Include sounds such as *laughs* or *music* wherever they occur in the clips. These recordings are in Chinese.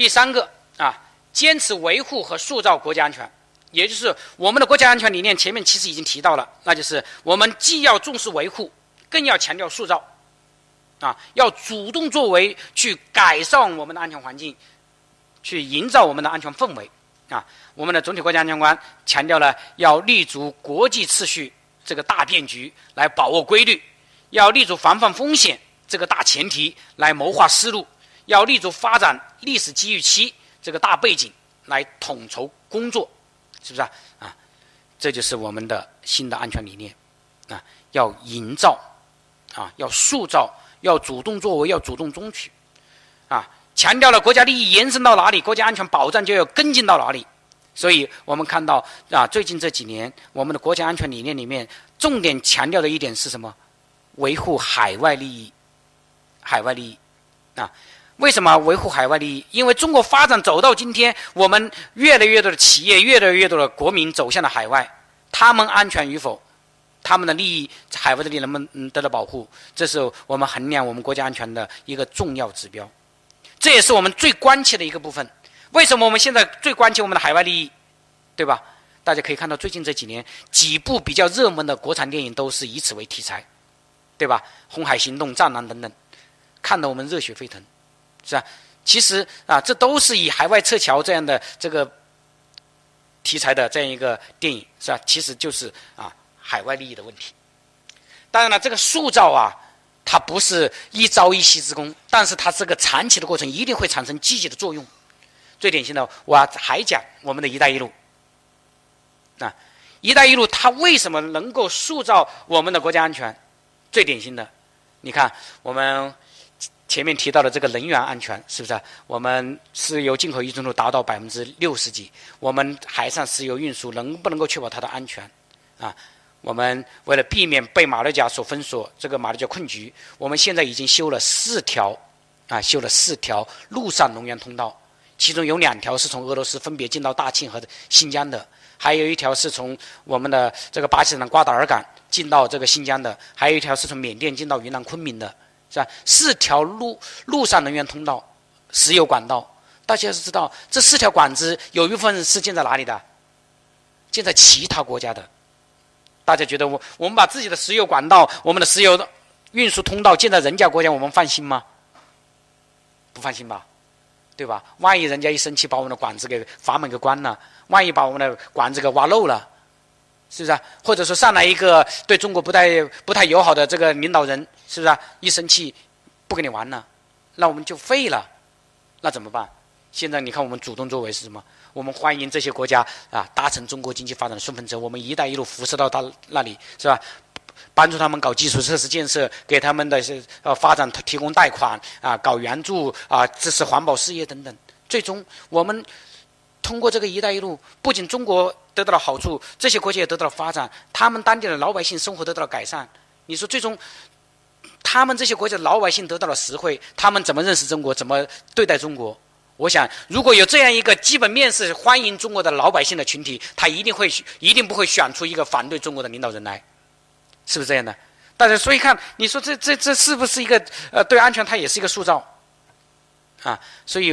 第三个啊，坚持维护和塑造国家安全，也就是我们的国家安全理念，前面其实已经提到了，那就是我们既要重视维护，更要强调塑造，啊，要主动作为去改善我们的安全环境，去营造我们的安全氛围，啊，我们的总体国家安全观强调了要立足国际秩序这个大变局来把握规律，要立足防范风险这个大前提来谋划思路。要立足发展历史机遇期这个大背景来统筹工作，是不是啊？啊，这就是我们的新的安全理念啊！要营造啊，要塑造，要主动作为，要主动争取啊！强调了国家利益延伸到哪里，国家安全保障就要跟进到哪里。所以我们看到啊，最近这几年我们的国家安全理念里面重点强调的一点是什么？维护海外利益，海外利益啊！为什么维护海外利益？因为中国发展走到今天，我们越来越多的企业，越来越多的国民走向了海外，他们安全与否，他们的利益，海外的利益能不能得到保护，这是我们衡量我们国家安全的一个重要指标，这也是我们最关切的一个部分。为什么我们现在最关切我们的海外利益，对吧？大家可以看到，最近这几年几部比较热门的国产电影都是以此为题材，对吧？《红海行动》《战狼》等等，看得我们热血沸腾。是吧？其实啊，这都是以海外撤侨这样的这个题材的这样一个电影，是吧？其实就是啊，海外利益的问题。当然了，这个塑造啊，它不是一朝一夕之功，但是它这个长期的过程一定会产生积极的作用。最典型的，我还讲我们的一带一路。啊，一带一路它为什么能够塑造我们的国家安全？最典型的，你看我们。前面提到的这个能源安全是不是？我们石油进口依存度达到百分之六十几，我们海上石油运输能不能够确保它的安全？啊，我们为了避免被马六甲所封锁，这个马六甲困局，我们现在已经修了四条，啊，修了四条陆上能源通道，其中有两条是从俄罗斯分别进到大庆和新疆的，还有一条是从我们的这个巴基斯坦瓜达尔港进到这个新疆的，还有一条是从缅甸进到云南昆明的。是吧？四条陆陆上能源通道，石油管道，大家是知道，这四条管子有一部分是建在哪里的？建在其他国家的。大家觉得我我们把自己的石油管道、我们的石油运输通道建在人家国家，我们放心吗？不放心吧，对吧？万一人家一生气，把我们的管子给阀门给关了，万一把我们的管子给挖漏了。是不是啊？或者说上来一个对中国不太不太友好的这个领导人，是不是啊？一生气，不跟你玩了，那我们就废了，那怎么办？现在你看我们主动作为是什么？我们欢迎这些国家啊搭乘中国经济发展的顺风车，我们“一带一路”辐射到他那里，是吧？帮助他们搞基础设施建设，给他们的是呃发展提供贷款啊，搞援助啊，支持环保事业等等。最终我们。通过这个“一带一路”，不仅中国得到了好处，这些国家也得到了发展，他们当地的老百姓生活得到了改善。你说，最终他们这些国家的老百姓得到了实惠，他们怎么认识中国，怎么对待中国？我想，如果有这样一个基本面是欢迎中国的老百姓的群体，他一定会一定不会选出一个反对中国的领导人来，是不是这样的？大家所以看，你说这这这是不是一个呃对安全，它也是一个塑造？啊，所以，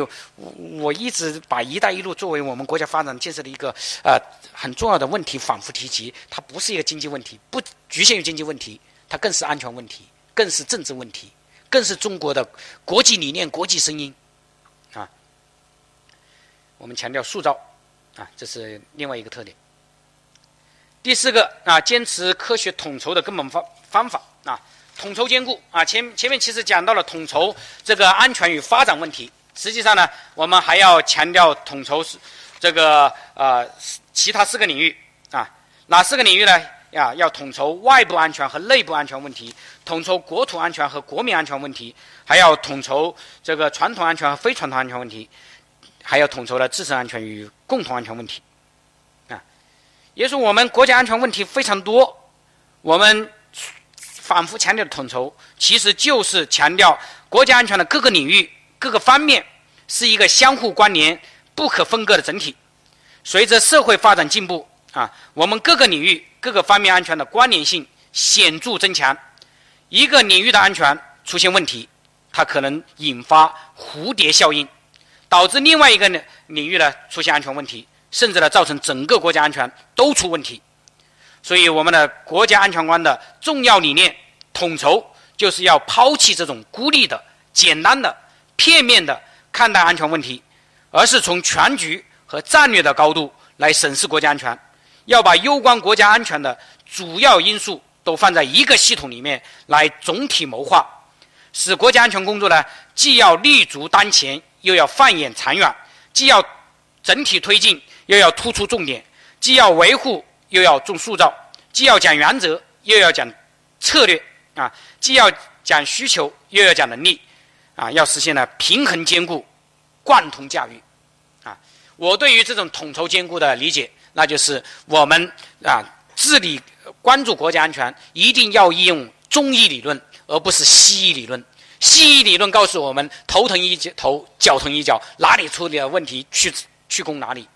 我一直把“一带一路”作为我们国家发展建设的一个呃很重要的问题，反复提及。它不是一个经济问题，不局限于经济问题，它更是安全问题，更是政治问题，更是中国的国际理念、国际声音。啊，我们强调塑造，啊，这是另外一个特点。第四个啊，坚持科学统筹的根本方方法啊。统筹兼顾啊，前前面其实讲到了统筹这个安全与发展问题。实际上呢，我们还要强调统筹是这个呃其他四个领域啊，哪四个领域呢？呀，要统筹外部安全和内部安全问题，统筹国土安全和国民安全问题，还要统筹这个传统安全和非传统安全问题，还要统筹了自身安全与共同安全问题。啊，也就是我们国家安全问题非常多，我们。反复强调的统筹，其实就是强调国家安全的各个领域、各个方面是一个相互关联、不可分割的整体。随着社会发展进步，啊，我们各个领域、各个方面安全的关联性显著增强。一个领域的安全出现问题，它可能引发蝴蝶效应，导致另外一个呢领域呢出现安全问题，甚至呢造成整个国家安全都出问题。所以，我们的国家安全观的重要理念统筹，就是要抛弃这种孤立的、简单的、片面的看待安全问题，而是从全局和战略的高度来审视国家安全，要把攸关国家安全的主要因素都放在一个系统里面来总体谋划，使国家安全工作呢，既要立足当前，又要放眼长远；既要整体推进，又要突出重点；既要维护。又要重塑造，既要讲原则，又要讲策略啊；既要讲需求，又要讲能力啊；要实现了平衡兼顾、贯通驾驭啊。我对于这种统筹兼顾的理解，那就是我们啊治理关注国家安全，一定要应用中医理论，而不是西医理论。西医理论告诉我们头疼医头，脚疼医脚，哪里出了问题去去攻哪里。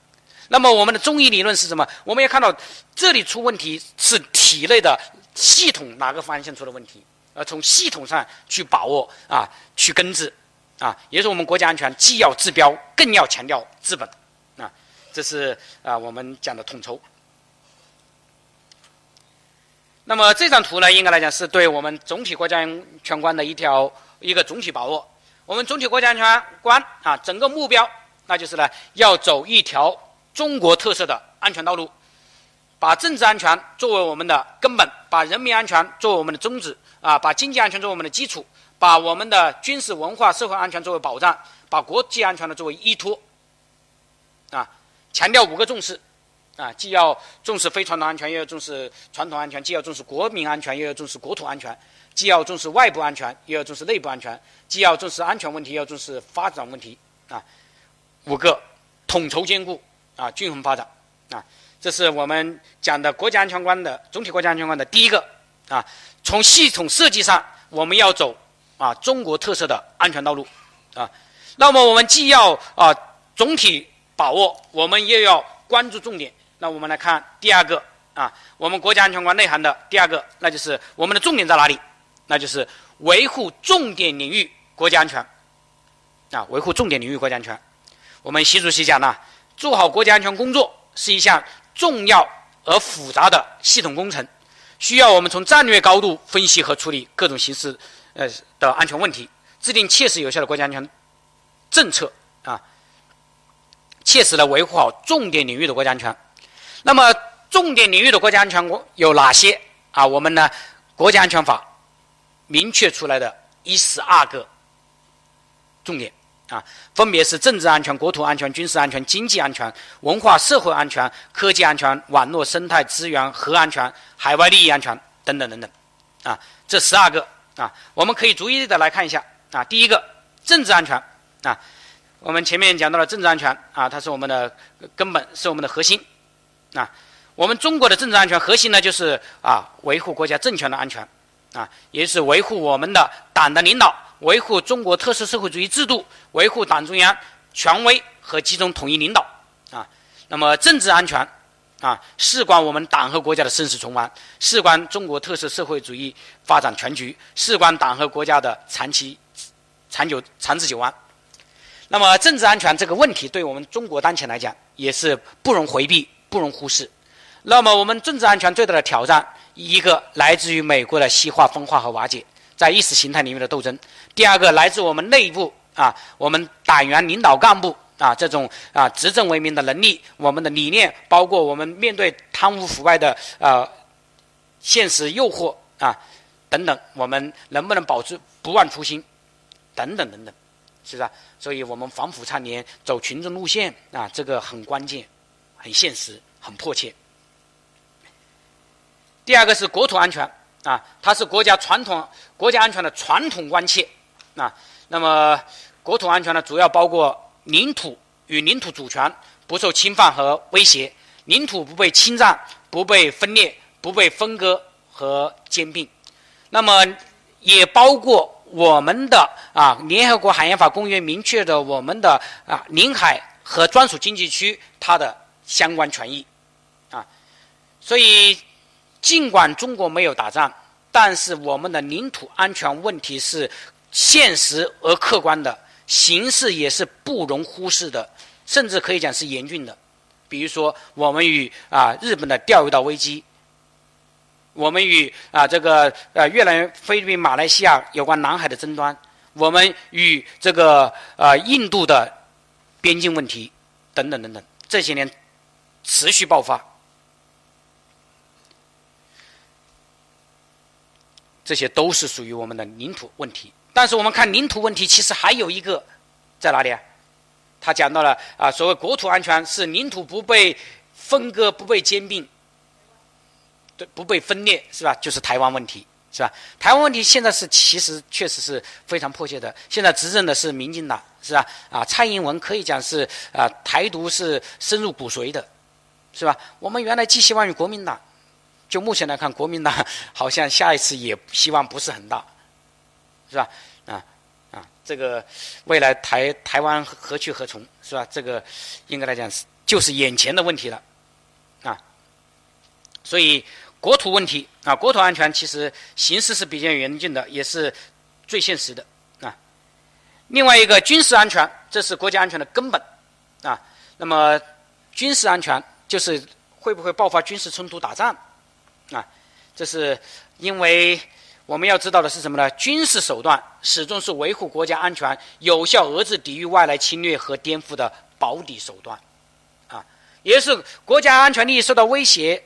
那么我们的中医理论是什么？我们要看到这里出问题是体内的系统哪个方向出了问题，呃从系统上去把握啊，去根治啊，也是我们国家安全既要治标，更要强调治本啊。这是啊我们讲的统筹。那么这张图呢，应该来讲是对我们总体国家安全观的一条一个总体把握。我们总体国家安全观啊，整个目标那就是呢，要走一条。中国特色的安全道路，把政治安全作为我们的根本，把人民安全作为我们的宗旨啊，把经济安全作为我们的基础，把我们的军事、文化、社会安全作为保障，把国际安全呢作为依托啊，强调五个重视啊，既要重视非传统安全，又要重视传统安全；既要重视国民安全，又要重视国土安全；既要重视外部安全，又要重视内部安全；既要重视安全问题，又要重视发展问题啊，五个统筹兼顾。啊，均衡发展，啊，这是我们讲的国家安全观的总体国家安全观的第一个啊。从系统设计上，我们要走啊中国特色的安全道路啊。那么我们既要啊总体把握，我们又要关注重点。那我们来看第二个啊，我们国家安全观内涵的第二个，那就是我们的重点在哪里？那就是维护重点领域国家安全啊，维护重点领域国家安全。我们习主席讲了。做好国家安全工作是一项重要而复杂的系统工程，需要我们从战略高度分析和处理各种形式呃的安全问题，制定切实有效的国家安全政策啊，切实的维护好重点领域的国家安全。那么，重点领域的国家安全有哪些啊？我们呢，国家安全法明确出来的一十二个重点。啊，分别是政治安全、国土安全、军事安全、经济安全、文化社会安全、科技安全、网络生态资源核安全、海外利益安全等等等等。啊，这十二个啊，我们可以逐一的来看一下。啊，第一个政治安全啊，我们前面讲到了政治安全啊，它是我们的根本，是我们的核心。啊，我们中国的政治安全核心呢，就是啊，维护国家政权的安全，啊，也是维护我们的党的领导。维护中国特色社会主义制度，维护党中央权威和集中统一领导啊。那么政治安全啊，事关我们党和国家的生死存亡，事关中国特色社会主义发展全局，事关党和国家的长期、长久、长治久安。那么政治安全这个问题，对我们中国当前来讲，也是不容回避、不容忽视。那么我们政治安全最大的挑战，一个来自于美国的西化、分化和瓦解。在意识形态领域的斗争，第二个来自我们内部啊，我们党员领导干部啊这种啊执政为民的能力，我们的理念，包括我们面对贪污腐败的呃现实诱惑啊等等，我们能不能保持不忘初心等等等等，是不是？所以我们反腐倡廉，走群众路线啊，这个很关键，很现实，很迫切。第二个是国土安全。啊，它是国家传统、国家安全的传统关切。啊，那么国土安全呢，主要包括领土与领土主权不受侵犯和威胁，领土不被侵占、不被分裂、不被分割和兼并。那么也包括我们的啊，联合国海洋法公约明确的我们的啊领海和专属经济区它的相关权益。啊，所以。尽管中国没有打仗，但是我们的领土安全问题是现实而客观的形势也是不容忽视的，甚至可以讲是严峻的。比如说，我们与啊日本的钓鱼岛危机，我们与啊这个呃越南、菲律宾、马来西亚有关南海的争端，我们与这个呃印度的边境问题等等等等，这些年持续爆发。这些都是属于我们的领土问题，但是我们看领土问题，其实还有一个在哪里啊？他讲到了啊，所谓国土安全是领土不被分割、不被兼并，对，不被分裂，是吧？就是台湾问题，是吧？台湾问题现在是其实确实是非常迫切的。现在执政的是民进党，是吧？啊，蔡英文可以讲是啊，台独是深入骨髓的，是吧？我们原来寄希望于国民党。就目前来看，国民党好像下一次也希望不是很大，是吧？啊啊，这个未来台台湾何去何从，是吧？这个应该来讲是就是眼前的问题了，啊。所以国土问题啊，国土安全其实形势是比较严峻的，也是最现实的啊。另外一个军事安全，这是国家安全的根本啊。那么军事安全就是会不会爆发军事冲突打仗？啊，这是因为我们要知道的是什么呢？军事手段始终是维护国家安全、有效遏制抵御外来侵略和颠覆的保底手段，啊，也是国家安全利益受到威胁、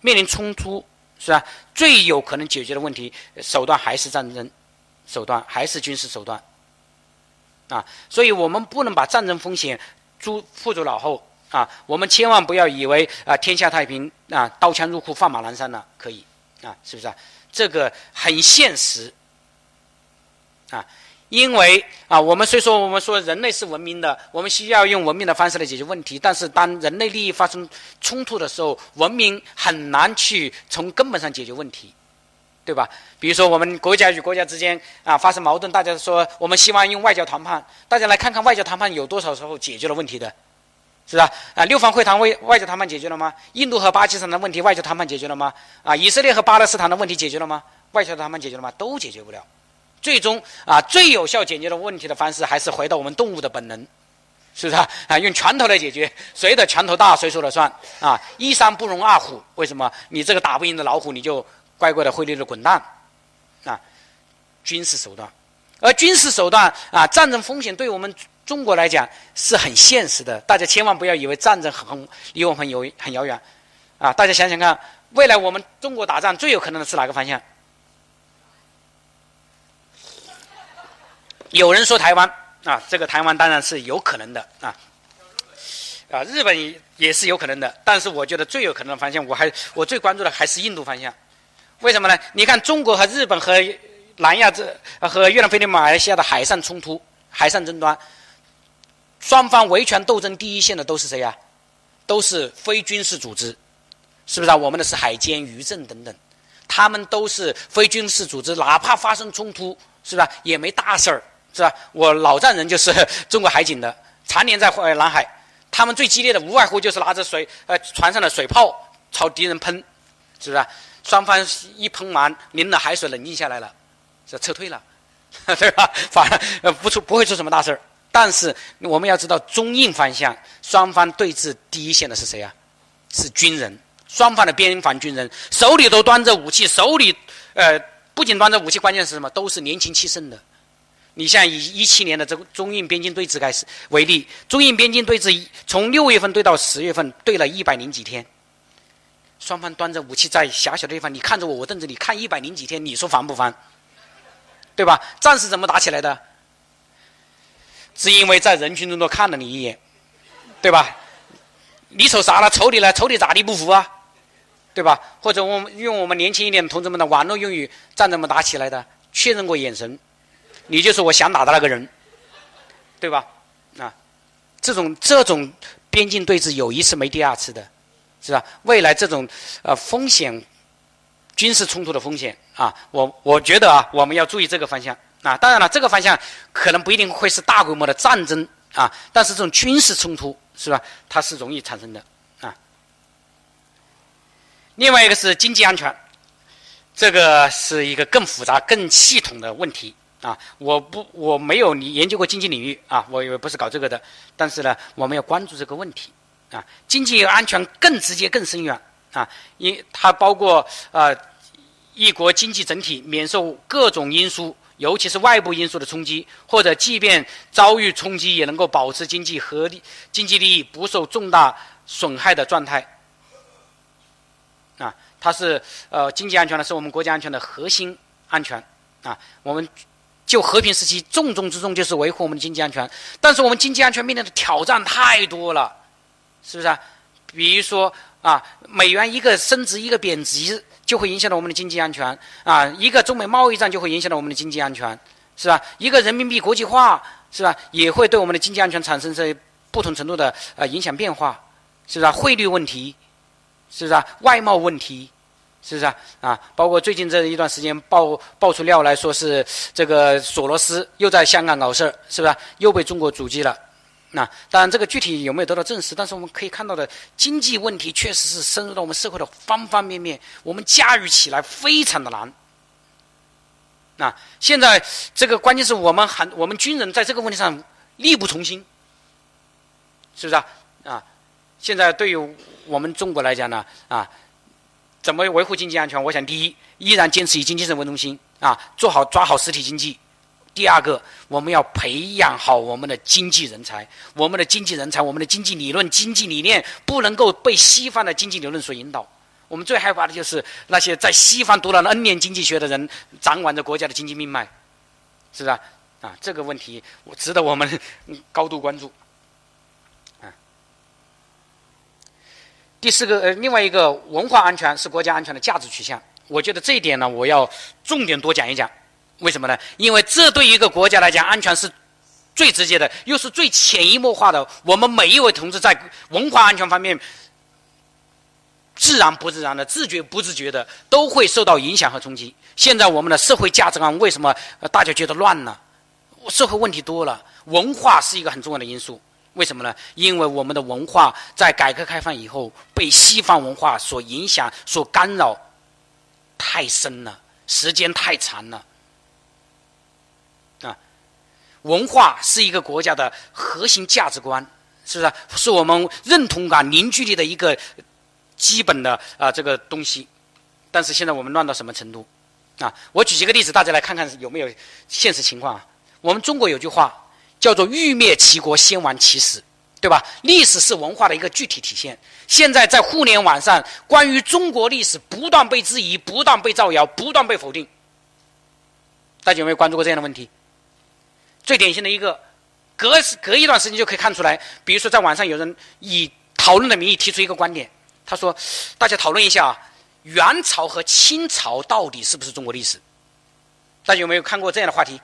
面临冲突，是吧？最有可能解决的问题手段还是战争手段，还是军事手段，啊，所以我们不能把战争风险诸付诸脑后。啊，我们千万不要以为啊天下太平啊刀枪入库放马南山了可以啊是不是啊？这个很现实啊，因为啊我们虽说我们说人类是文明的，我们需要用文明的方式来解决问题，但是当人类利益发生冲突的时候，文明很难去从根本上解决问题，对吧？比如说我们国家与国家之间啊发生矛盾，大家说我们希望用外交谈判，大家来看看外交谈判有多少时候解决了问题的。是吧？啊，六方会谈外外交谈判解决了吗？印度和巴基斯坦的问题外交谈判解决了吗？啊，以色列和巴勒斯坦的问题解决了吗？外交谈判解决了吗？都解决不了。最终啊，最有效解决的问题的方式还是回到我们动物的本能，是不是啊？啊，用拳头来解决，谁的拳头大谁说了算啊？一山不容二虎，为什么？你这个打不赢的老虎，你就乖乖的灰溜溜滚蛋啊？军事手段，而军事手段啊，战争风险对我们。中国来讲是很现实的，大家千万不要以为战争很离我们很遥很遥远，啊，大家想想看，未来我们中国打仗最有可能的是哪个方向？有人说台湾啊，这个台湾当然是有可能的啊，啊，日本也是有可能的，但是我觉得最有可能的方向，我还我最关注的还是印度方向，为什么呢？你看中国和日本和南亚这和越南、菲律宾、马来西亚的海上冲突、海上争端。双方维权斗争第一线的都是谁呀？都是非军事组织，是不是啊？我们的是海监、渔政等等，他们都是非军事组织，哪怕发生冲突，是吧？也没大事儿，是吧？我老丈人就是 *laughs* 中国海警的，常年在南海，他们最激烈的无外乎就是拿着水呃船上的水炮朝敌人喷，是不是？双方一喷完，淋了海水，冷静下来了，就撤退了，*laughs* 对吧？反而不出不会出什么大事儿。但是我们要知道，中印方向双方对峙第一线的是谁啊？是军人，双方的边防军人手里都端着武器，手里呃不仅端着武器，关键是什么？都是年轻气盛的。你像以一七年的这个中印边境对峙开始为例，中印边境对峙从六月份对到十月份，对了一百零几天，双方端着武器在狭小的地方，你看着我，我瞪着你，看一百零几天，你说烦不烦？对吧？战是怎么打起来的？是因为在人群中多看了你一眼，对吧？你瞅啥了？瞅你了？瞅你咋地不服啊？对吧？或者我们用我们年轻一点的同志们的网络用语，战争么打起来的？确认过眼神，你就是我想打的那个人，对吧？啊，这种这种边境对峙有一次没第二次的，是吧？未来这种呃风险，军事冲突的风险啊，我我觉得啊，我们要注意这个方向。啊，当然了，这个方向可能不一定会是大规模的战争啊，但是这种军事冲突是吧？它是容易产生的啊。另外一个是经济安全，这个是一个更复杂、更系统的问题啊，我不我没有你研究过经济领域啊，我也不是搞这个的。但是呢，我们要关注这个问题啊，经济安全更直接、更深远啊，因它包括啊，一国经济整体免受各种因素，尤其是外部因素的冲击，或者即便遭遇冲击，也能够保持经济合理、经济利益不受重大损害的状态。啊，它是呃，经济安全呢，是我们国家安全的核心安全啊，我们。就和平时期，重中之重就是维护我们的经济安全。但是我们经济安全面临的挑战太多了，是不是啊？比如说啊，美元一个升值一个贬值，就会影响到我们的经济安全啊；一个中美贸易战就会影响到我们的经济安全，是吧？一个人民币国际化，是吧？也会对我们的经济安全产生这不同程度的呃影响变化，是不是？汇率问题，是不是啊？外贸问题。是不是啊？啊，包括最近这一段时间爆爆出料来说是这个索罗斯又在香港搞事儿，是不是？又被中国阻击了。那当然，这个具体有没有得到证实？但是我们可以看到的经济问题确实是深入到我们社会的方方面面，我们驾驭起来非常的难。那现在这个关键是我们还我们军人在这个问题上力不从心，是不是啊？啊，现在对于我们中国来讲呢，啊。怎么维护经济安全？我想，第一，依然坚持以经济社为中心啊，做好抓好实体经济；第二个，我们要培养好我们的经济人才，我们的经济人才，我们的经济理论、经济理念不能够被西方的经济理论所引导。我们最害怕的就是那些在西方读了 N 年经济学的人掌管着国家的经济命脉，是不是？啊，这个问题我值得我们高度关注。啊第四个，呃，另外一个文化安全是国家安全的价值取向。我觉得这一点呢，我要重点多讲一讲。为什么呢？因为这对一个国家来讲，安全是最直接的，又是最潜移默化的。我们每一位同志在文化安全方面，自然不自然的、自觉不自觉的，都会受到影响和冲击。现在我们的社会价值观为什么大家觉得乱呢？社会问题多了，文化是一个很重要的因素。为什么呢？因为我们的文化在改革开放以后被西方文化所影响、所干扰太深了，时间太长了。文化是一个国家的核心价值观，是不是？是我们认同感、凝聚力的一个基本的啊这个东西。但是现在我们乱到什么程度？啊，我举几个例子，大家来看看有没有现实情况啊？我们中国有句话。叫做欲灭其国，先亡其史，对吧？历史是文化的一个具体体现。现在在互联网上，关于中国历史不断被质疑，不断被造谣，不断被否定。大家有没有关注过这样的问题？最典型的一个，隔隔一段时间就可以看出来。比如说，在网上有人以讨论的名义提出一个观点，他说：“大家讨论一下，元朝和清朝到底是不是中国历史？”大家有没有看过这样的话题？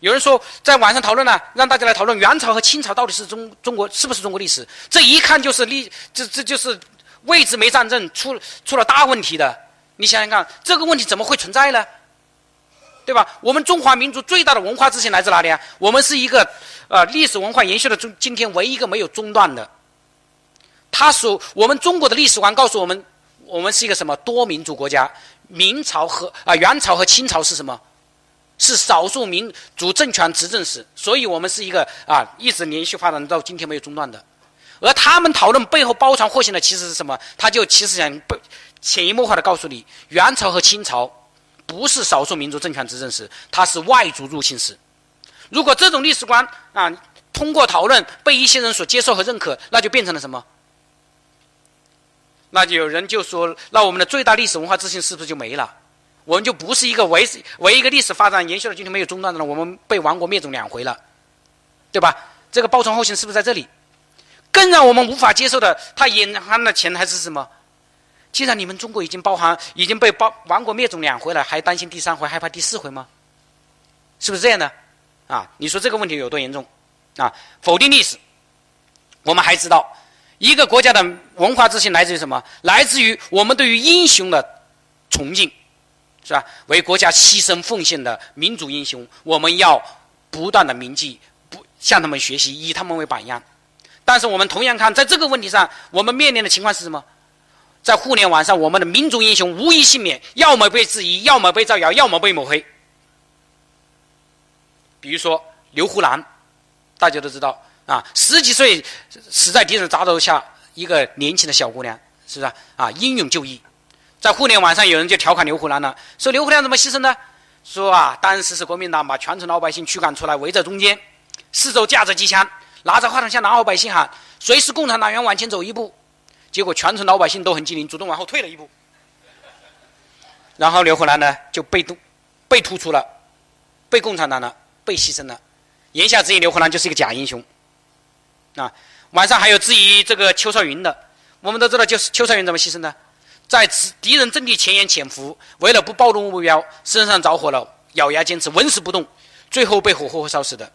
有人说，在网上讨论呢，让大家来讨论元朝和清朝到底是中中国是不是中国历史？这一看就是历，这这就是位置没站正，出出了大问题的。你想想看，这个问题怎么会存在呢？对吧？我们中华民族最大的文化自信来自哪里啊？我们是一个呃历史文化延续的中今天唯一一个没有中断的。他所我们中国的历史观告诉我们，我们是一个什么多民族国家？明朝和啊元朝和清朝是什么？是少数民族政权执政时，所以我们是一个啊，一直连续发展到今天没有中断的。而他们讨论背后包藏祸心的其实是什么？他就其实想不潜移默化的告诉你，元朝和清朝不是少数民族政权执政时，它是外族入侵时。如果这种历史观啊通过讨论被一些人所接受和认可，那就变成了什么？那就有人就说，那我们的最大历史文化自信是不是就没了？我们就不是一个唯唯一个历史发展延续到今天没有中断的了。我们被亡国灭种两回了，对吧？这个包藏后行是不是在这里？更让我们无法接受的，它隐含的潜台词是什么？既然你们中国已经包含已经被包亡国灭种两回了，还担心第三回，害怕第四回吗？是不是这样的？啊，你说这个问题有多严重？啊，否定历史。我们还知道，一个国家的文化自信来自于什么？来自于我们对于英雄的崇敬。是吧？为国家牺牲奉献的民族英雄，我们要不断的铭记，不向他们学习，以他们为榜样。但是我们同样看，在这个问题上，我们面临的情况是什么？在互联网上，我们的民族英雄无一幸免，要么被质疑，要么被造谣，要么被抹黑。比如说刘胡兰，大家都知道啊，十几岁死在敌人铡刀下，一个年轻的小姑娘，是不是啊？英勇就义，在互联网上有人就调侃刘胡兰了，说刘胡兰怎么牺牲呢？说啊，当时是国民党把全城老百姓驱赶出来，围在中间，四周架着机枪，拿着话筒向老百姓喊：“谁是共产党员？往前走一步。”结果全城老百姓都很机灵，主动往后退了一步。然后刘胡兰呢就被动被突出了，被共产党呢被牺牲了。言下之意，刘胡兰就是一个假英雄。啊，晚上还有质疑这个邱少云的。我们都知道，就是邱少云怎么牺牲的，在敌人阵地前沿潜伏，为了不暴露目标，身上着火了，咬牙坚持，纹丝不动，最后被火活活烧死的。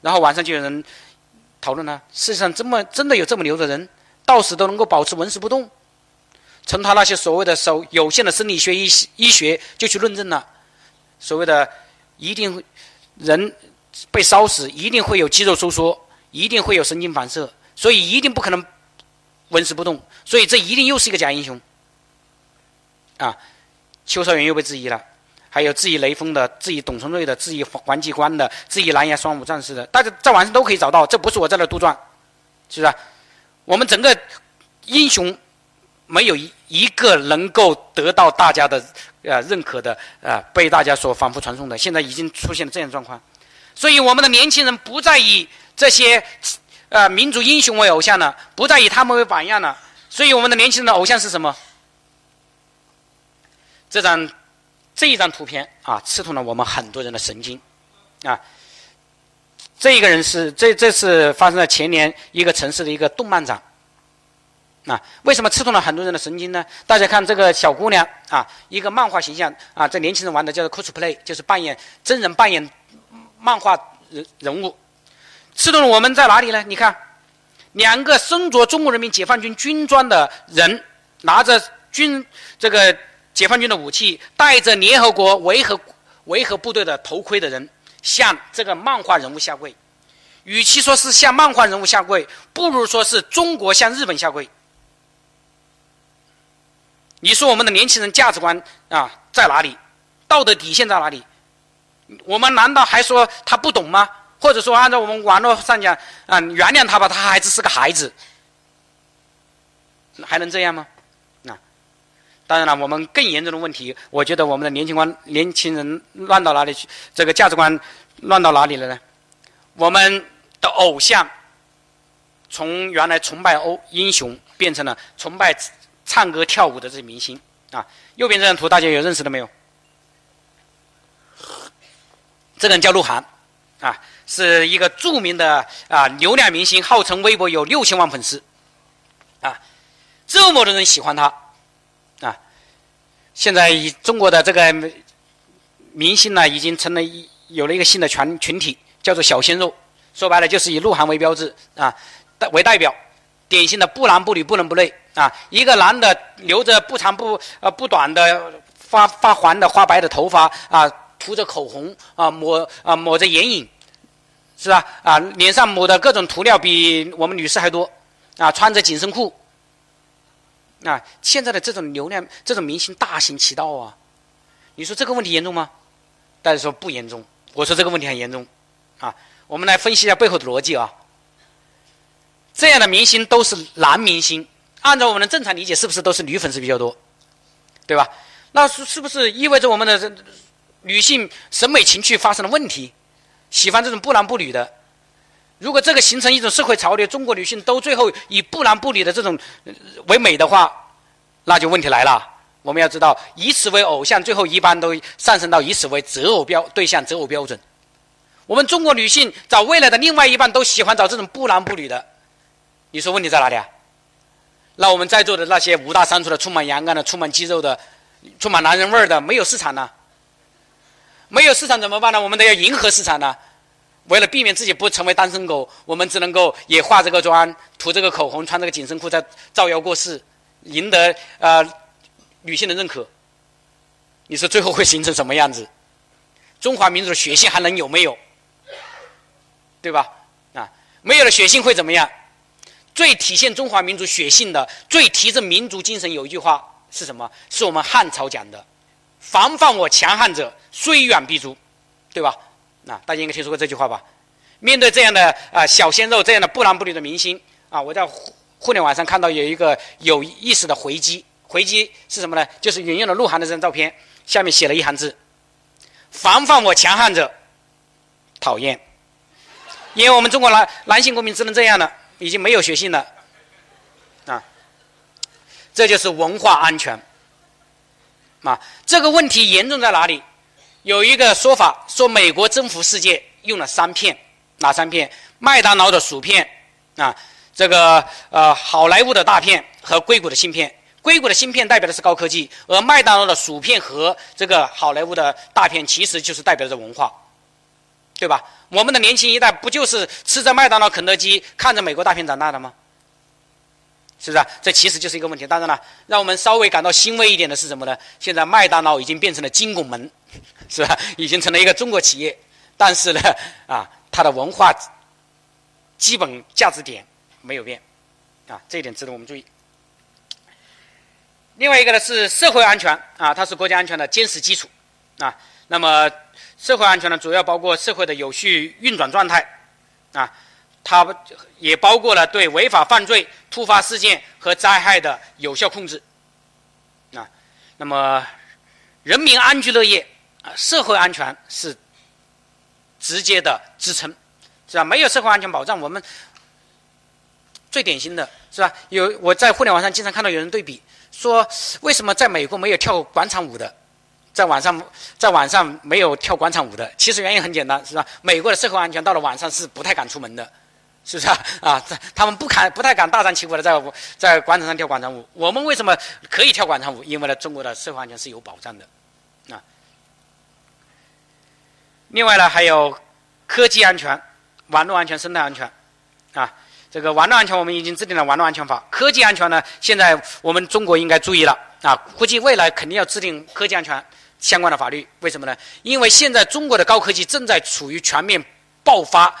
然后晚上就有人讨论了：世界上这么真的有这么牛的人，到死都能够保持纹丝不动？从他那些所谓的手有限的生理学医医学就去论证了，所谓的一定人被烧死一定会有肌肉收缩，一定会有神经反射，所以一定不可能纹丝不动，所以这一定又是一个假英雄。啊，邱少云又被质疑了，还有质疑雷锋的、质疑董存瑞的、质疑黄继光的、质疑南阳双武战士的，大家在网上都可以找到，这不是我在那杜撰，是不是？我们整个英雄。没有一一个能够得到大家的呃认可的啊，被大家所反复传颂的，现在已经出现了这样状况，所以我们的年轻人不再以这些呃民族英雄为偶像了，不再以他们为榜样了，所以我们的年轻人的偶像是什么？这张这一张图片啊，刺痛了我们很多人的神经啊！这一个人是这这是发生在前年一个城市的一个动漫展。啊，为什么刺痛了很多人的神经呢？大家看这个小姑娘啊，一个漫画形象啊，这年轻人玩的叫做 cosplay，就是扮演真人扮演漫画人人物。刺痛了我们在哪里呢？你看，两个身着中国人民解放军军装的人，拿着军这个解放军的武器，戴着联合国维和维和部队的头盔的人，向这个漫画人物下跪。与其说是向漫画人物下跪，不如说是中国向日本下跪。你说我们的年轻人价值观啊在哪里？道德底线在哪里？我们难道还说他不懂吗？或者说按照我们网络上讲啊，原谅他吧，他还只是个孩子，还能这样吗？当然了，我们更严重的问题，我觉得我们的年轻观年轻人乱到哪里去？这个价值观乱到哪里了呢？我们的偶像从原来崇拜欧英雄变成了崇拜。唱歌跳舞的这些明星啊，右边这张图大家有认识的没有？这个人叫鹿晗，啊，是一个著名的啊流量明星，号称微博有六千万粉丝，啊，这么多人喜欢他，现在以中国的这个明星呢，已经成了一有了一个新的群群体，叫做小鲜肉，说白了就是以鹿晗为标志啊，代为代表，典型的不男不女不伦不类。啊，一个男的留着不长不呃不短的发发黄的花白的头发啊，涂着口红啊，抹啊抹着眼影，是吧？啊，脸上抹的各种涂料比我们女士还多，啊，穿着紧身裤，啊，现在的这种流量这种明星大行其道啊，你说这个问题严重吗？大家说不严重，我说这个问题很严重，啊，我们来分析一下背后的逻辑啊，这样的明星都是男明星。按照我们的正常理解，是不是都是女粉丝比较多，对吧？那是是不是意味着我们的女性审美情趣发生了问题，喜欢这种不男不女的？如果这个形成一种社会潮流，中国女性都最后以不男不女的这种为美的话，那就问题来了。我们要知道，以此为偶像，最后一般都上升到以此为择偶标对象、择偶标准。我们中国女性找未来的另外一半都喜欢找这种不男不女的，你说问题在哪里啊？那我们在座的那些五大三粗的、充满阳刚的、充满肌肉的、充满男人味儿的，没有市场呢？没有市场怎么办呢？我们都要迎合市场呢。为了避免自己不成为单身狗，我们只能够也化这个妆、涂这个口红、穿这个紧身裤，在造谣过市，赢得呃女性的认可。你说最后会形成什么样子？中华民族的血性还能有没有？对吧？啊，没有了血性会怎么样？最体现中华民族血性的、最提振民族精神有一句话是什么？是我们汉朝讲的：“防范我强悍者，虽远必诛。”对吧？啊，大家应该听说过这句话吧？面对这样的啊小鲜肉，这样的不男不女的明星啊，我在互联网上看到有一个有意思的回击，回击是什么呢？就是引用了鹿晗的这张照片，下面写了一行字：“防范我强悍者，讨厌。”因为我们中国男男性公民只能这样了，已经没有血性了，啊，这就是文化安全。啊，这个问题严重在哪里？有一个说法说，美国征服世界用了三片，哪三片？麦当劳的薯片，啊，这个呃好莱坞的大片和硅谷的芯片。硅谷的芯片代表的是高科技，而麦当劳的薯片和这个好莱坞的大片其实就是代表着文化，对吧？我们的年轻一代不就是吃着麦当劳、肯德基，看着美国大片长大的吗？是不是？这其实就是一个问题。当然了，让我们稍微感到欣慰一点的是什么呢？现在麦当劳已经变成了金拱门，*laughs* 是吧？已经成了一个中国企业。但是呢，啊，它的文化基本价值点没有变，啊，这一点值得我们注意。另外一个呢是社会安全，啊，它是国家安全的坚实基础，啊，那么社会安全呢主要包括社会的有序运转状态，啊。它也包括了对违法犯罪、突发事件和灾害的有效控制。啊，那么人民安居乐业，啊社会安全是直接的支撑，是吧？没有社会安全保障，我们最典型的是吧？有我在互联网上经常看到有人对比说，为什么在美国没有跳广场舞的，在晚上在晚上没有跳广场舞的？其实原因很简单，是吧？美国的社会安全到了晚上是不太敢出门的。是不是啊？*laughs* 啊，他们不敢、不太敢大张旗鼓的在在广场上跳广场舞。我们为什么可以跳广场舞？因为呢，中国的社会安全是有保障的，啊。另外呢，还有科技安全、网络安全、生态安全，啊，这个网络安全我们已经制定了网络安全法。科技安全呢，现在我们中国应该注意了，啊，估计未来肯定要制定科技安全相关的法律。为什么呢？因为现在中国的高科技正在处于全面爆发。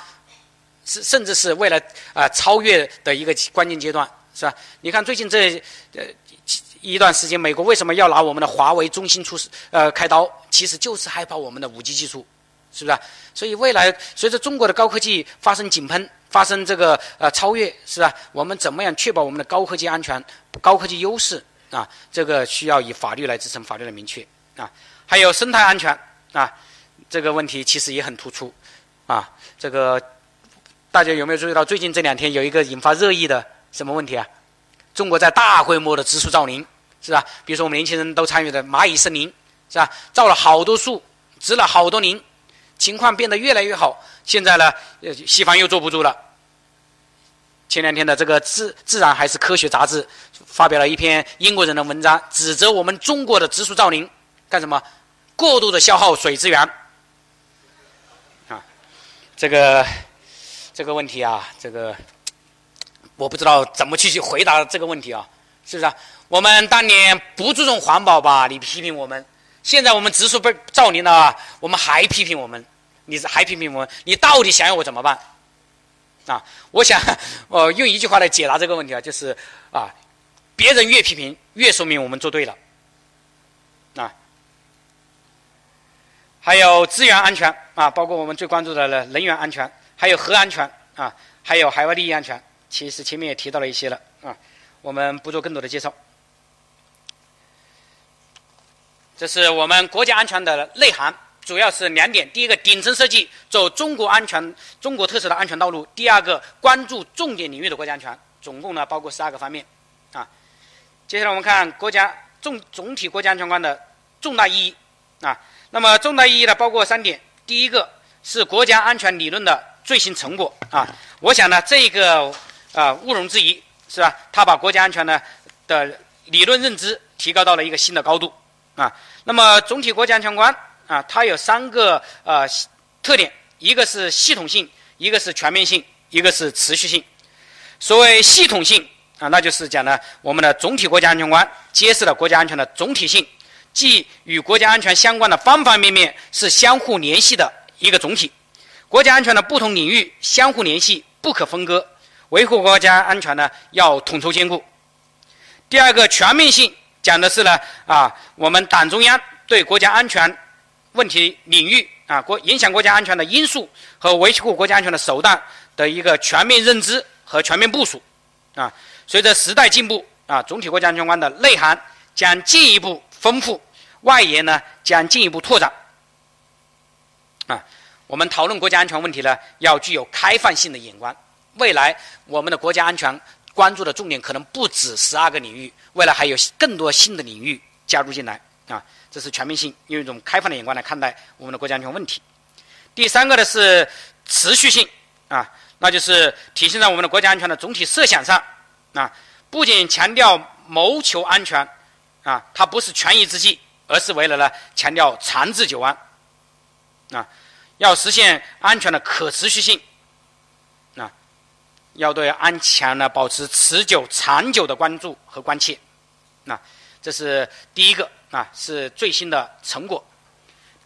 甚，甚至是为了啊超越的一个关键阶段，是吧？你看最近这呃一段时间，美国为什么要拿我们的华为、中兴出呃开刀？其实就是害怕我们的五 G 技术，是不是？所以未来随着中国的高科技发生井喷、发生这个呃超越，是吧？我们怎么样确保我们的高科技安全、高科技优势啊？这个需要以法律来支撑，法律来明确啊。还有生态安全啊，这个问题其实也很突出啊，这个。大家有没有注意到最近这两天有一个引发热议的什么问题啊？中国在大规模的植树造林，是吧？比如说我们年轻人都参与的蚂蚁森林，是吧？造了好多树，植了好多林，情况变得越来越好。现在呢，西方又坐不住了。前两天的这个《自自然》还是《科学》杂志发表了一篇英国人的文章，指责我们中国的植树造林干什么？过度的消耗水资源。啊，这个。这个问题啊，这个我不知道怎么去回答这个问题啊，是不是啊？我们当年不注重环保吧，你批评我们；现在我们植树被造林了，我们还批评我们。你还批评我们？你到底想要我怎么办？啊，我想，我 *laughs* 用一句话来解答这个问题啊，就是啊，别人越批评，越说明我们做对了。啊，还有资源安全啊，包括我们最关注的能源安全。还有核安全啊，还有海外利益安全，其实前面也提到了一些了啊，我们不做更多的介绍。这是我们国家安全的内涵，主要是两点：第一个，顶层设计，走中国安全、中国特色的安全道路；第二个，关注重点领域的国家安全。总共呢，包括十二个方面啊。接下来我们看国家总总体国家安全观的重大意义啊。那么重大意义呢，包括三点：第一个是国家安全理论的。最新成果啊，我想呢，这个啊毋庸置疑，是吧？他把国家安全呢的理论认知提高到了一个新的高度啊。那么总体国家安全观啊，它有三个呃特点，一个是系统性，一个是全面性，一个是持续性。所谓系统性啊，那就是讲呢，我们的总体国家安全观揭示了国家安全的总体性，即与国家安全相关的方方面面是相互联系的一个总体。国家安全的不同领域相互联系，不可分割。维护国家安全呢，要统筹兼顾。第二个全面性讲的是呢，啊，我们党中央对国家安全问题领域啊国影响国家安全的因素和维护国家安全的手段的一个全面认知和全面部署。啊，随着时代进步，啊，总体国家安全观的内涵将进一步丰富，外延呢将进一步拓展。啊，我们讨论国家安全问题呢，要具有开放性的眼光。未来我们的国家安全关注的重点可能不止十二个领域，未来还有更多新的领域加入进来。啊，这是全面性，用一种开放的眼光来看待我们的国家安全问题。第三个呢是持续性，啊。那就是体现在我们的国家安全的总体设想上，啊，不仅强调谋求安全，啊，它不是权宜之计，而是为了呢强调长治久安，啊，要实现安全的可持续性，要对安全呢保持持久长久的关注和关切，啊，这是第一个啊，是最新的成果。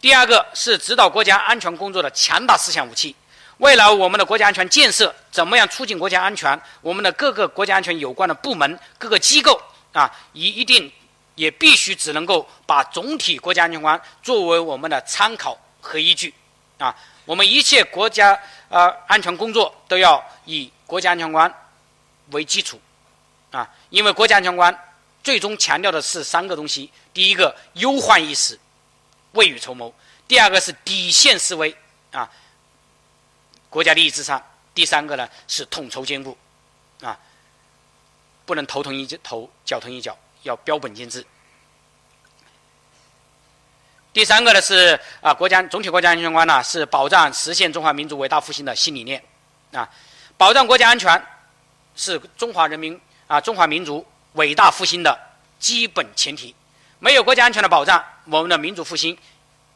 第二个是指导国家安全工作的强大思想武器。未来我们的国家安全建设怎么样促进国家安全？我们的各个国家安全有关的部门、各个机构啊，一一定也必须只能够把总体国家安全观作为我们的参考和依据啊。我们一切国家呃安全工作都要以国家安全观为基础啊，因为国家安全观最终强调的是三个东西：第一个忧患意识，未雨绸缪；第二个是底线思维啊。国家利益至上。第三个呢是统筹兼顾，啊，不能头疼一头脚疼一脚，要标本兼治。第三个呢是啊，国家总体国家安全观呢是保障实现中华民族伟大复兴的新理念，啊，保障国家安全是中华人民啊中华民族伟大复兴的基本前提。没有国家安全的保障，我们的民族复兴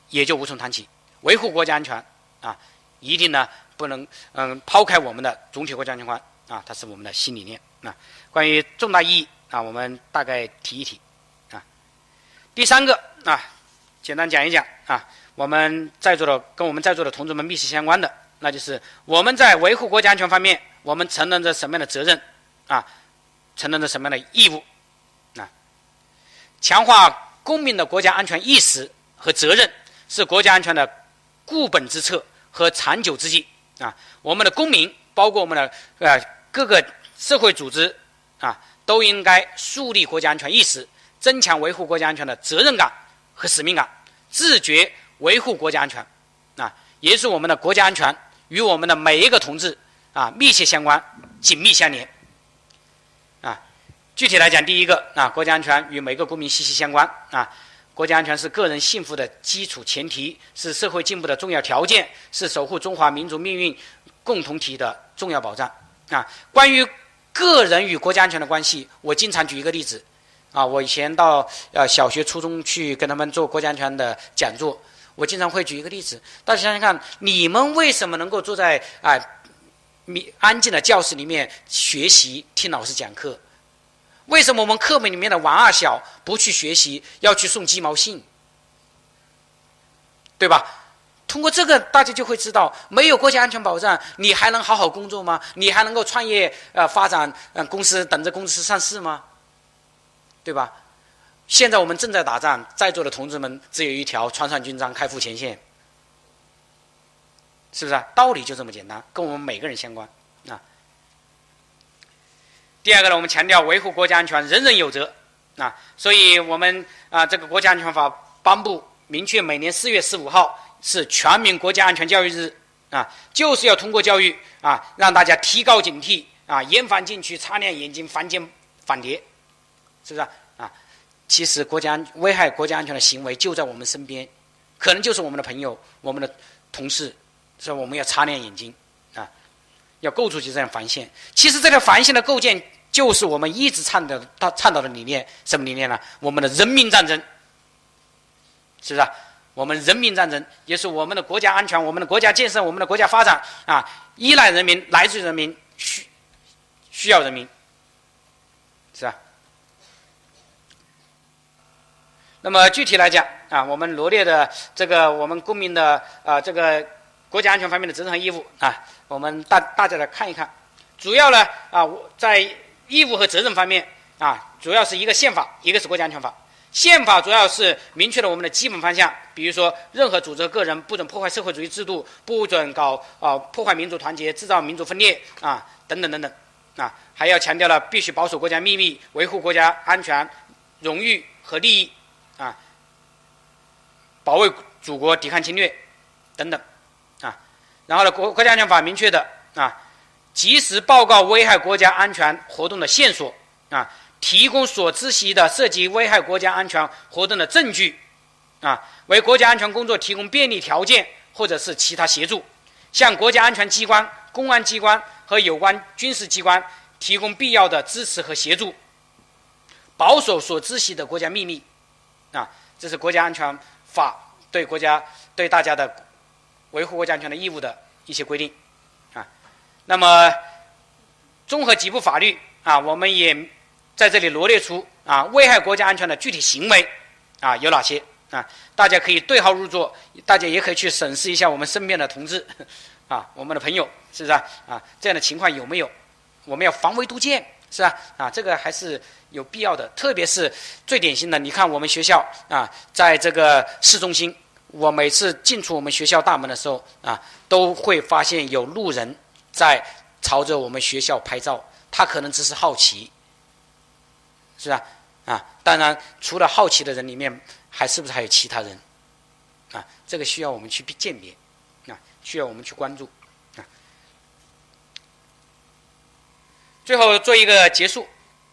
也就无从谈起。维护国家安全啊，一定呢。不能嗯抛开我们的总体国家安全观啊，它是我们的新理念啊。关于重大意义啊，我们大概提一提啊。第三个啊，简单讲一讲啊，我们在座的跟我们在座的同志们密切相关的，那就是我们在维护国家安全方面，我们承担着什么样的责任啊？承担着什么样的义务啊？强化公民的国家安全意识和责任，是国家安全的固本之策和长久之计。啊，我们的公民，包括我们的呃各个社会组织啊，都应该树立国家安全意识，增强维护国家安全的责任感和使命感，自觉维护国家安全。啊，也是我们的国家安全与我们的每一个同志啊密切相关、紧密相连。啊，具体来讲，第一个啊，国家安全与每个公民息息相关啊。国家安全是个人幸福的基础前提，是社会进步的重要条件，是守护中华民族命运共同体的重要保障。啊，关于个人与国家安全的关系，我经常举一个例子。啊，我以前到呃小学、初中去跟他们做国家安全的讲座，我经常会举一个例子。大家想想看，你们为什么能够坐在啊密安静的教室里面学习、听老师讲课？为什么我们课本里面的王二小不去学习，要去送鸡毛信？对吧？通过这个，大家就会知道，没有国家安全保障，你还能好好工作吗？你还能够创业、呃发展、呃公司等着公司上市吗？对吧？现在我们正在打仗，在座的同志们只有一条：穿上军装，开赴前线。是不是？道理就这么简单，跟我们每个人相关啊。第二个呢，我们强调维护国家安全，人人有责，啊，所以我们啊，这个国家安全法颁布，明确每年四月十五号是全民国家安全教育日，啊，就是要通过教育啊，让大家提高警惕，啊，严防禁区，擦亮眼睛，防奸反谍，是不是啊？其实国家危害国家安全的行为就在我们身边，可能就是我们的朋友、我们的同事，所以我们要擦亮眼睛。啊要构筑起这样防线，其实这条防线的构建就是我们一直倡导、到倡导的理念，什么理念呢？我们的人民战争，是不是啊？我们人民战争也是我们的国家安全、我们的国家建设、我们的国家发展啊，依赖人民，来自于人民，需需要人民，是吧？那么具体来讲啊，我们罗列的这个我们公民的啊这个国家安全方面的责任和义务啊。我们大大家来看一看，主要呢啊，在义务和责任方面啊，主要是一个宪法，一个是国家安全法。宪法主要是明确了我们的基本方向，比如说，任何组织、个人不准破坏社会主义制度，不准搞啊破坏民族团结、制造民族分裂啊等等等等啊，还要强调了必须保守国家秘密、维护国家安全、荣誉和利益，保卫祖国、抵抗侵略等等啊。然后呢，国国家安全法明确的啊，及时报告危害国家安全活动的线索啊。提供所知悉的涉及危害国家安全活动的证据，啊，为国家安全工作提供便利条件或者是其他协助，向国家安全机关、公安机关和有关军事机关提供必要的支持和协助，保守所知悉的国家秘密，啊，这是国家安全法对国家对大家的维护国家安全的义务的一些规定，啊，那么综合几部法律啊，我们也。在这里罗列出啊危害国家安全的具体行为啊有哪些啊？大家可以对号入座，大家也可以去审视一下我们身边的同志 *laughs* 啊，我们的朋友是不是啊？这样的情况有没有？我们要防微杜渐，是吧？啊，这个还是有必要的。特别是最典型的，你看我们学校啊，在这个市中心，我每次进出我们学校大门的时候啊，都会发现有路人在朝着我们学校拍照，他可能只是好奇。是吧？啊，当然，除了好奇的人里面，还是不是还有其他人？啊，这个需要我们去鉴别，啊，需要我们去关注，啊。最后做一个结束，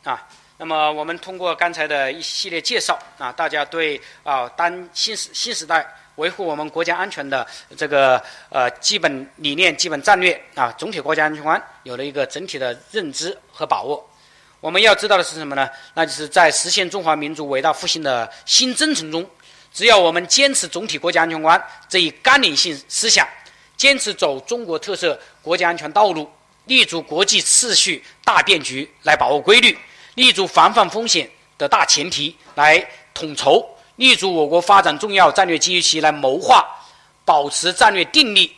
啊，那么我们通过刚才的一系列介绍，啊，大家对啊，当新时新时代维护我们国家安全的这个呃基本理念、基本战略啊，总体国家安全观有了一个整体的认知和把握。我们要知道的是什么呢？那就是在实现中华民族伟大复兴的新征程中，只要我们坚持总体国家安全观这一纲领性思想，坚持走中国特色国家安全道路，立足国际秩序大变局来把握规律，立足防范风险的大前提来统筹，立足我国发展重要战略机遇期来谋划，保持战略定力、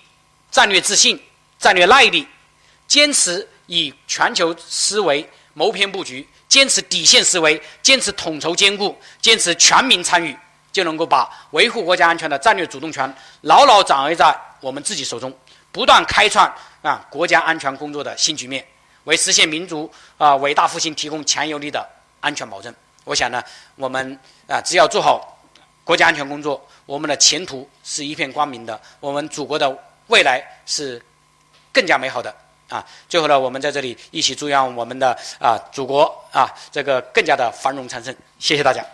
战略自信、战略耐力，坚持以全球思维。谋篇布局，坚持底线思维，坚持统筹兼顾，坚持全民参与，就能够把维护国家安全的战略主动权牢牢掌握在我们自己手中，不断开创啊国家安全工作的新局面，为实现民族啊伟大复兴提供强有力的安全保证。我想呢，我们啊只要做好国家安全工作，我们的前途是一片光明的，我们祖国的未来是更加美好的。啊，最后呢，我们在这里一起祝愿我们的啊祖国啊这个更加的繁荣昌盛。谢谢大家。